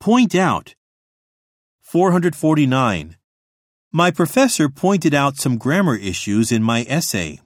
Point out. 449. My professor pointed out some grammar issues in my essay.